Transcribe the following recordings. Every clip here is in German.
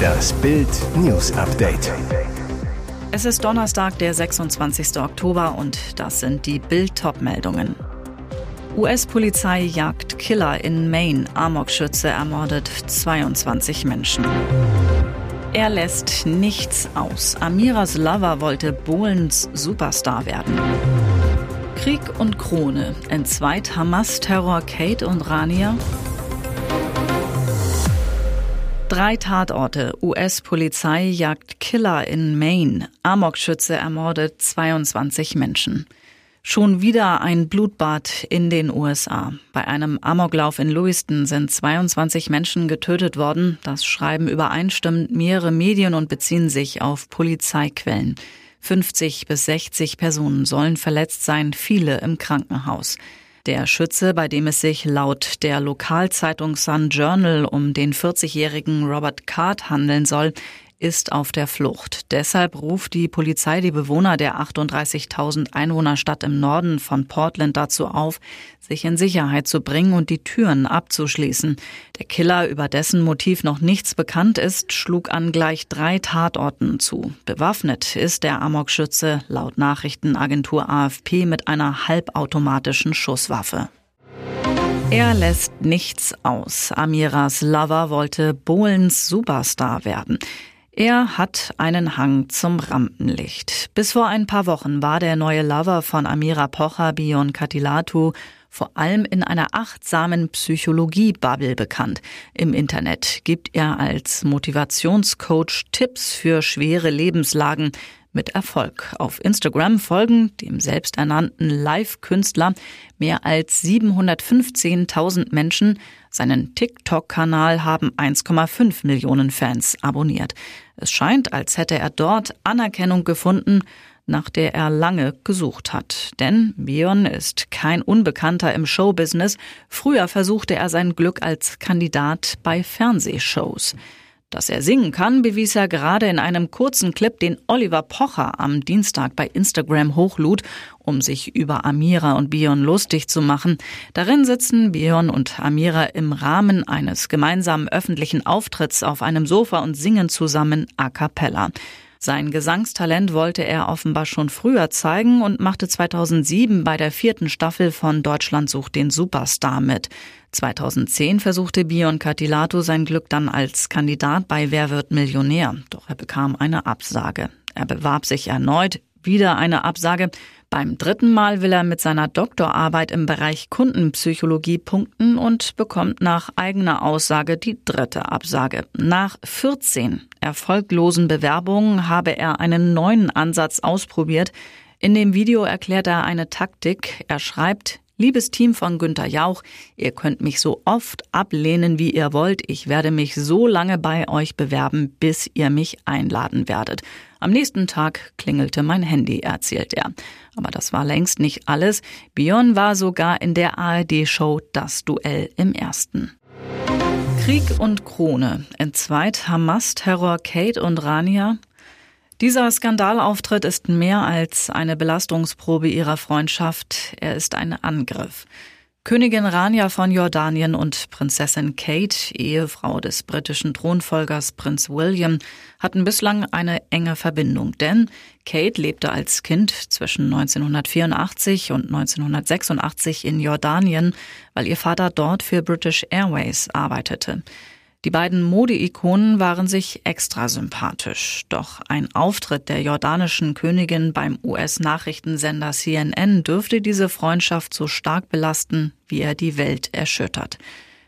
Das Bild News Update. Es ist Donnerstag, der 26. Oktober und das sind die Bild meldungen US-Polizei jagt Killer in Maine. Amokschütze ermordet 22 Menschen. Er lässt nichts aus. Amiras Lover wollte Bohlens Superstar werden. Krieg und Krone. Entzweit Hamas-Terror Kate und Rania. Drei Tatorte. US-Polizei jagt Killer in Maine. Amokschütze ermordet 22 Menschen. Schon wieder ein Blutbad in den USA. Bei einem Amoklauf in Lewiston sind 22 Menschen getötet worden. Das schreiben übereinstimmend mehrere Medien und beziehen sich auf Polizeiquellen. 50 bis 60 Personen sollen verletzt sein, viele im Krankenhaus. Der Schütze, bei dem es sich laut der Lokalzeitung Sun Journal um den 40-jährigen Robert Card handeln soll, ist auf der Flucht. Deshalb ruft die Polizei die Bewohner der 38.000 Einwohnerstadt im Norden von Portland dazu auf, sich in Sicherheit zu bringen und die Türen abzuschließen. Der Killer, über dessen Motiv noch nichts bekannt ist, schlug an gleich drei Tatorten zu. Bewaffnet ist der Amokschütze laut Nachrichtenagentur AFP mit einer halbautomatischen Schusswaffe. Er lässt nichts aus. Amiras Lover wollte Bohlens Superstar werden. Er hat einen Hang zum Rampenlicht. Bis vor ein paar Wochen war der neue Lover von Amira Pocher, Bion Katilatu, vor allem in einer achtsamen Psychologie-Bubble bekannt. Im Internet gibt er als Motivationscoach Tipps für schwere Lebenslagen, mit Erfolg. Auf Instagram folgen dem selbsternannten Live-Künstler mehr als 715.000 Menschen. Seinen TikTok-Kanal haben 1,5 Millionen Fans abonniert. Es scheint, als hätte er dort Anerkennung gefunden, nach der er lange gesucht hat. Denn Bion ist kein Unbekannter im Showbusiness. Früher versuchte er sein Glück als Kandidat bei Fernsehshows. Dass er singen kann, bewies er gerade in einem kurzen Clip, den Oliver Pocher am Dienstag bei Instagram hochlud, um sich über Amira und Bion lustig zu machen. Darin sitzen Bion und Amira im Rahmen eines gemeinsamen öffentlichen Auftritts auf einem Sofa und singen zusammen a cappella. Sein Gesangstalent wollte er offenbar schon früher zeigen und machte 2007 bei der vierten Staffel von Deutschland sucht den Superstar mit. 2010 versuchte Bion Catilato sein Glück dann als Kandidat bei Wer wird Millionär, doch er bekam eine Absage. Er bewarb sich erneut, wieder eine Absage. Beim dritten Mal will er mit seiner Doktorarbeit im Bereich Kundenpsychologie punkten und bekommt nach eigener Aussage die dritte Absage. Nach 14 erfolglosen Bewerbungen habe er einen neuen Ansatz ausprobiert. In dem Video erklärt er eine Taktik. Er schreibt, Liebes Team von Günter Jauch, ihr könnt mich so oft ablehnen, wie ihr wollt. Ich werde mich so lange bei euch bewerben, bis ihr mich einladen werdet. Am nächsten Tag klingelte mein Handy, erzählt er. Aber das war längst nicht alles. Bion war sogar in der ARD-Show Das Duell im Ersten. Krieg und Krone. Entzweit Hamas-Terror Kate und Rania. Dieser Skandalauftritt ist mehr als eine Belastungsprobe ihrer Freundschaft. Er ist ein Angriff. Königin Rania von Jordanien und Prinzessin Kate, Ehefrau des britischen Thronfolgers Prinz William, hatten bislang eine enge Verbindung, denn Kate lebte als Kind zwischen 1984 und 1986 in Jordanien, weil ihr Vater dort für British Airways arbeitete. Die beiden Modeikonen waren sich extra sympathisch. Doch ein Auftritt der jordanischen Königin beim US-Nachrichtensender CNN dürfte diese Freundschaft so stark belasten, wie er die Welt erschüttert.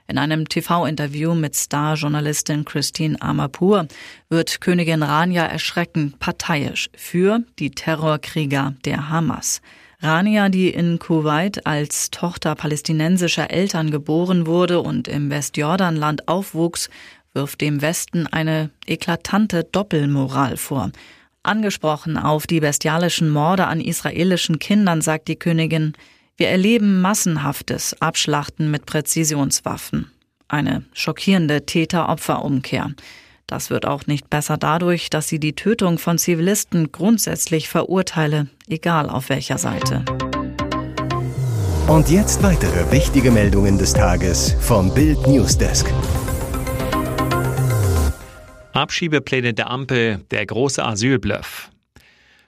In einem TV-Interview mit Star-Journalistin Christine Amapur wird Königin Rania erschreckend parteiisch für die Terrorkrieger der Hamas. Rania, die in Kuwait als Tochter palästinensischer Eltern geboren wurde und im Westjordanland aufwuchs, wirft dem Westen eine eklatante Doppelmoral vor. Angesprochen auf die bestialischen Morde an israelischen Kindern sagt die Königin, wir erleben massenhaftes Abschlachten mit Präzisionswaffen. Eine schockierende Täter-Opfer-Umkehr. Das wird auch nicht besser dadurch, dass sie die Tötung von Zivilisten grundsätzlich verurteile, egal auf welcher Seite. Und jetzt weitere wichtige Meldungen des Tages vom Bild Newsdesk. Abschiebepläne der Ampel, der große Asylbluff.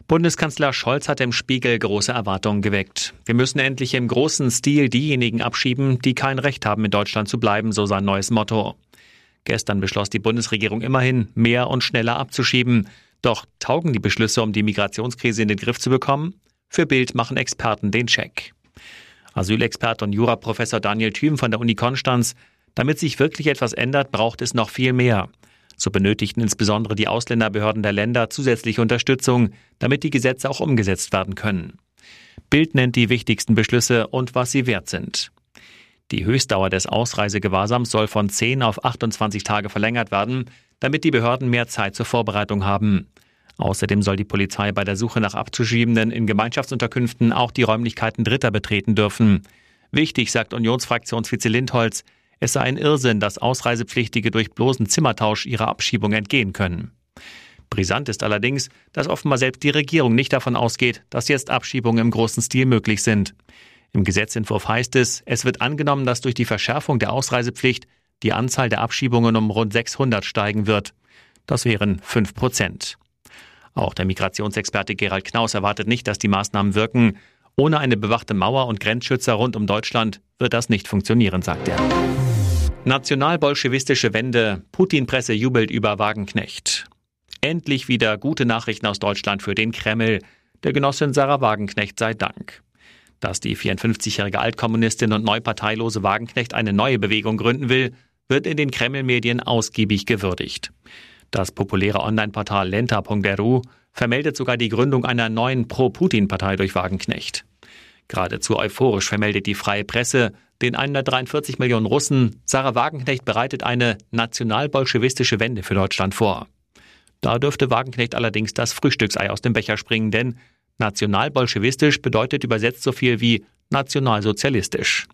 Bundeskanzler Scholz hat im Spiegel große Erwartungen geweckt. Wir müssen endlich im großen Stil diejenigen abschieben, die kein Recht haben, in Deutschland zu bleiben, so sein neues Motto. Gestern beschloss die Bundesregierung immerhin, mehr und schneller abzuschieben. Doch taugen die Beschlüsse, um die Migrationskrise in den Griff zu bekommen? Für Bild machen Experten den Check. Asylexperte und Juraprofessor Daniel Thüm von der Uni Konstanz. Damit sich wirklich etwas ändert, braucht es noch viel mehr. So benötigten insbesondere die Ausländerbehörden der Länder zusätzliche Unterstützung, damit die Gesetze auch umgesetzt werden können. Bild nennt die wichtigsten Beschlüsse und was sie wert sind. Die Höchstdauer des Ausreisegewahrsams soll von 10 auf 28 Tage verlängert werden, damit die Behörden mehr Zeit zur Vorbereitung haben. Außerdem soll die Polizei bei der Suche nach Abzuschiebenden in Gemeinschaftsunterkünften auch die Räumlichkeiten Dritter betreten dürfen. Wichtig, sagt Unionsfraktionsvize Lindholz, es sei ein Irrsinn, dass Ausreisepflichtige durch bloßen Zimmertausch ihrer Abschiebung entgehen können. Brisant ist allerdings, dass offenbar selbst die Regierung nicht davon ausgeht, dass jetzt Abschiebungen im großen Stil möglich sind. Im Gesetzentwurf heißt es, es wird angenommen, dass durch die Verschärfung der Ausreisepflicht die Anzahl der Abschiebungen um rund 600 steigen wird. Das wären 5 Prozent. Auch der Migrationsexperte Gerald Knaus erwartet nicht, dass die Maßnahmen wirken. Ohne eine bewachte Mauer und Grenzschützer rund um Deutschland wird das nicht funktionieren, sagt er. Nationalbolschewistische Wende. Putin-Presse jubelt über Wagenknecht. Endlich wieder gute Nachrichten aus Deutschland für den Kreml. Der Genossin Sarah Wagenknecht sei Dank. Dass die 54-jährige Altkommunistin und neuparteilose Wagenknecht eine neue Bewegung gründen will, wird in den Kreml-Medien ausgiebig gewürdigt. Das populäre Online-Portal lenta.ru vermeldet sogar die Gründung einer neuen Pro-Putin-Partei durch Wagenknecht. Geradezu euphorisch vermeldet die freie Presse, den 143 Millionen Russen, Sarah Wagenknecht bereitet eine nationalbolschewistische Wende für Deutschland vor. Da dürfte Wagenknecht allerdings das Frühstücksei aus dem Becher springen, denn nationalbolschewistisch bedeutet übersetzt so viel wie nationalsozialistisch.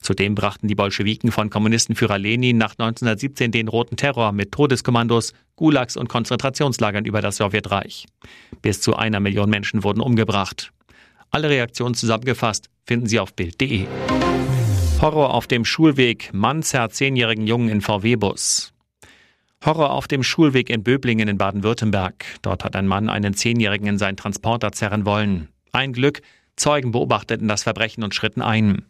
Zudem brachten die Bolschewiken von Kommunistenführer Lenin nach 1917 den roten Terror mit Todeskommandos, Gulags und Konzentrationslagern über das Sowjetreich. Bis zu einer Million Menschen wurden umgebracht. Alle Reaktionen zusammengefasst finden Sie auf Bild.de. Horror auf dem Schulweg. Mann zerrt zehnjährigen Jungen in VW-Bus. Horror auf dem Schulweg in Böblingen in Baden-Württemberg. Dort hat ein Mann einen Zehnjährigen in seinen Transporter zerren wollen. Ein Glück, Zeugen beobachteten das Verbrechen und schritten ein.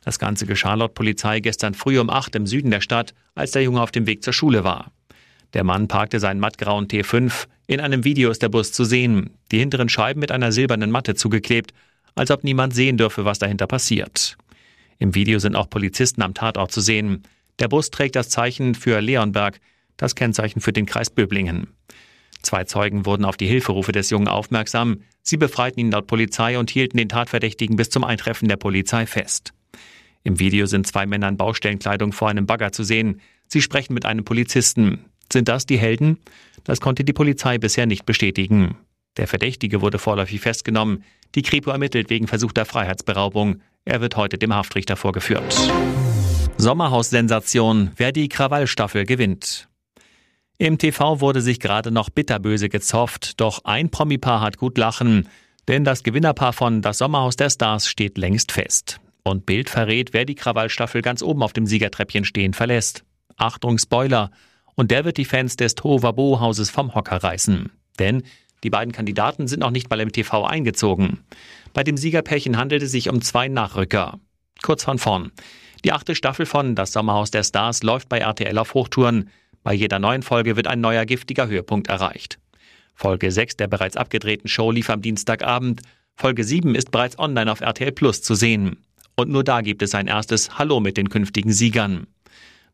Das Ganze geschah laut Polizei gestern früh um acht im Süden der Stadt, als der Junge auf dem Weg zur Schule war. Der Mann parkte seinen mattgrauen T5. In einem Video ist der Bus zu sehen. Die hinteren Scheiben mit einer silbernen Matte zugeklebt, als ob niemand sehen dürfe, was dahinter passiert. Im Video sind auch Polizisten am Tatort zu sehen. Der Bus trägt das Zeichen für Leonberg, das Kennzeichen für den Kreis Böblingen. Zwei Zeugen wurden auf die Hilferufe des Jungen aufmerksam. Sie befreiten ihn laut Polizei und hielten den Tatverdächtigen bis zum Eintreffen der Polizei fest. Im Video sind zwei Männer in Baustellenkleidung vor einem Bagger zu sehen. Sie sprechen mit einem Polizisten. Sind das die Helden? Das konnte die Polizei bisher nicht bestätigen. Der Verdächtige wurde vorläufig festgenommen. Die Kripo ermittelt wegen versuchter Freiheitsberaubung. Er wird heute dem Haftrichter vorgeführt. Sommerhaus-Sensation, wer die Krawallstaffel gewinnt. Im TV wurde sich gerade noch bitterböse gezofft, doch ein Promipaar hat gut lachen, denn das Gewinnerpaar von Das Sommerhaus der Stars steht längst fest. Und Bild verrät, wer die Krawallstaffel ganz oben auf dem Siegertreppchen stehen verlässt. Achtung, Spoiler! und der wird die Fans des Tovabo-Hauses vom Hocker reißen. Denn die beiden Kandidaten sind noch nicht mal im TV eingezogen. Bei dem Siegerpärchen handelt es sich um zwei Nachrücker. Kurz von vorn. Die achte Staffel von Das Sommerhaus der Stars läuft bei RTL auf Hochtouren. Bei jeder neuen Folge wird ein neuer giftiger Höhepunkt erreicht. Folge 6 der bereits abgedrehten Show lief am Dienstagabend. Folge 7 ist bereits online auf RTL Plus zu sehen. Und nur da gibt es ein erstes Hallo mit den künftigen Siegern.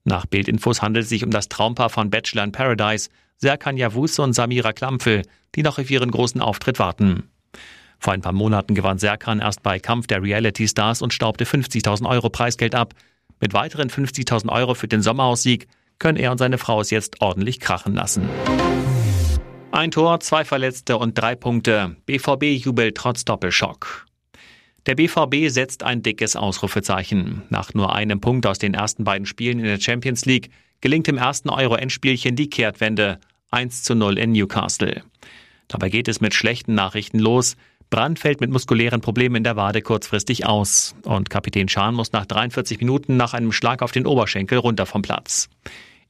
Nach Bildinfos handelt es sich um das Traumpaar von Bachelor in Paradise, Serkan Yavuz und Samira Klampfel, die noch auf ihren großen Auftritt warten. Vor ein paar Monaten gewann Serkan erst bei Kampf der Reality Stars und staubte 50.000 Euro Preisgeld ab. Mit weiteren 50.000 Euro für den Sommerhaussieg können er und seine Frau es jetzt ordentlich krachen lassen. Ein Tor, zwei Verletzte und drei Punkte. BVB jubelt trotz Doppelschock. Der BVB setzt ein dickes Ausrufezeichen. Nach nur einem Punkt aus den ersten beiden Spielen in der Champions League gelingt im ersten Euro-Endspielchen die Kehrtwende 1 zu 0 in Newcastle. Dabei geht es mit schlechten Nachrichten los. Brand fällt mit muskulären Problemen in der Wade kurzfristig aus und Kapitän Schahn muss nach 43 Minuten nach einem Schlag auf den Oberschenkel runter vom Platz.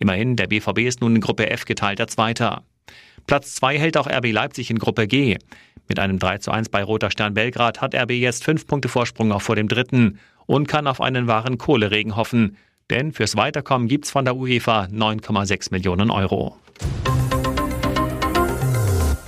Immerhin, der BVB ist nun in Gruppe F geteilter Zweiter. Platz 2 hält auch RB Leipzig in Gruppe G. Mit einem 3 zu 1 bei Roter Stern Belgrad hat RB jetzt fünf Punkte Vorsprung auch vor dem dritten und kann auf einen wahren Kohleregen hoffen. Denn fürs Weiterkommen gibt's von der UEFA 9,6 Millionen Euro.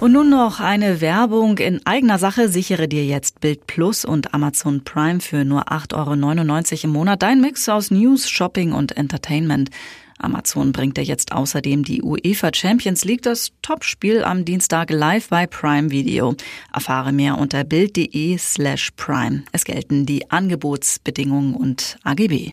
Und nun noch eine Werbung in eigener Sache. Sichere dir jetzt Bild Plus und Amazon Prime für nur 8,99 Euro im Monat. Dein Mix aus News, Shopping und Entertainment. Amazon bringt dir jetzt außerdem die UEFA Champions League, das Topspiel am Dienstag live bei Prime Video. Erfahre mehr unter bild.de slash prime. Es gelten die Angebotsbedingungen und AGB.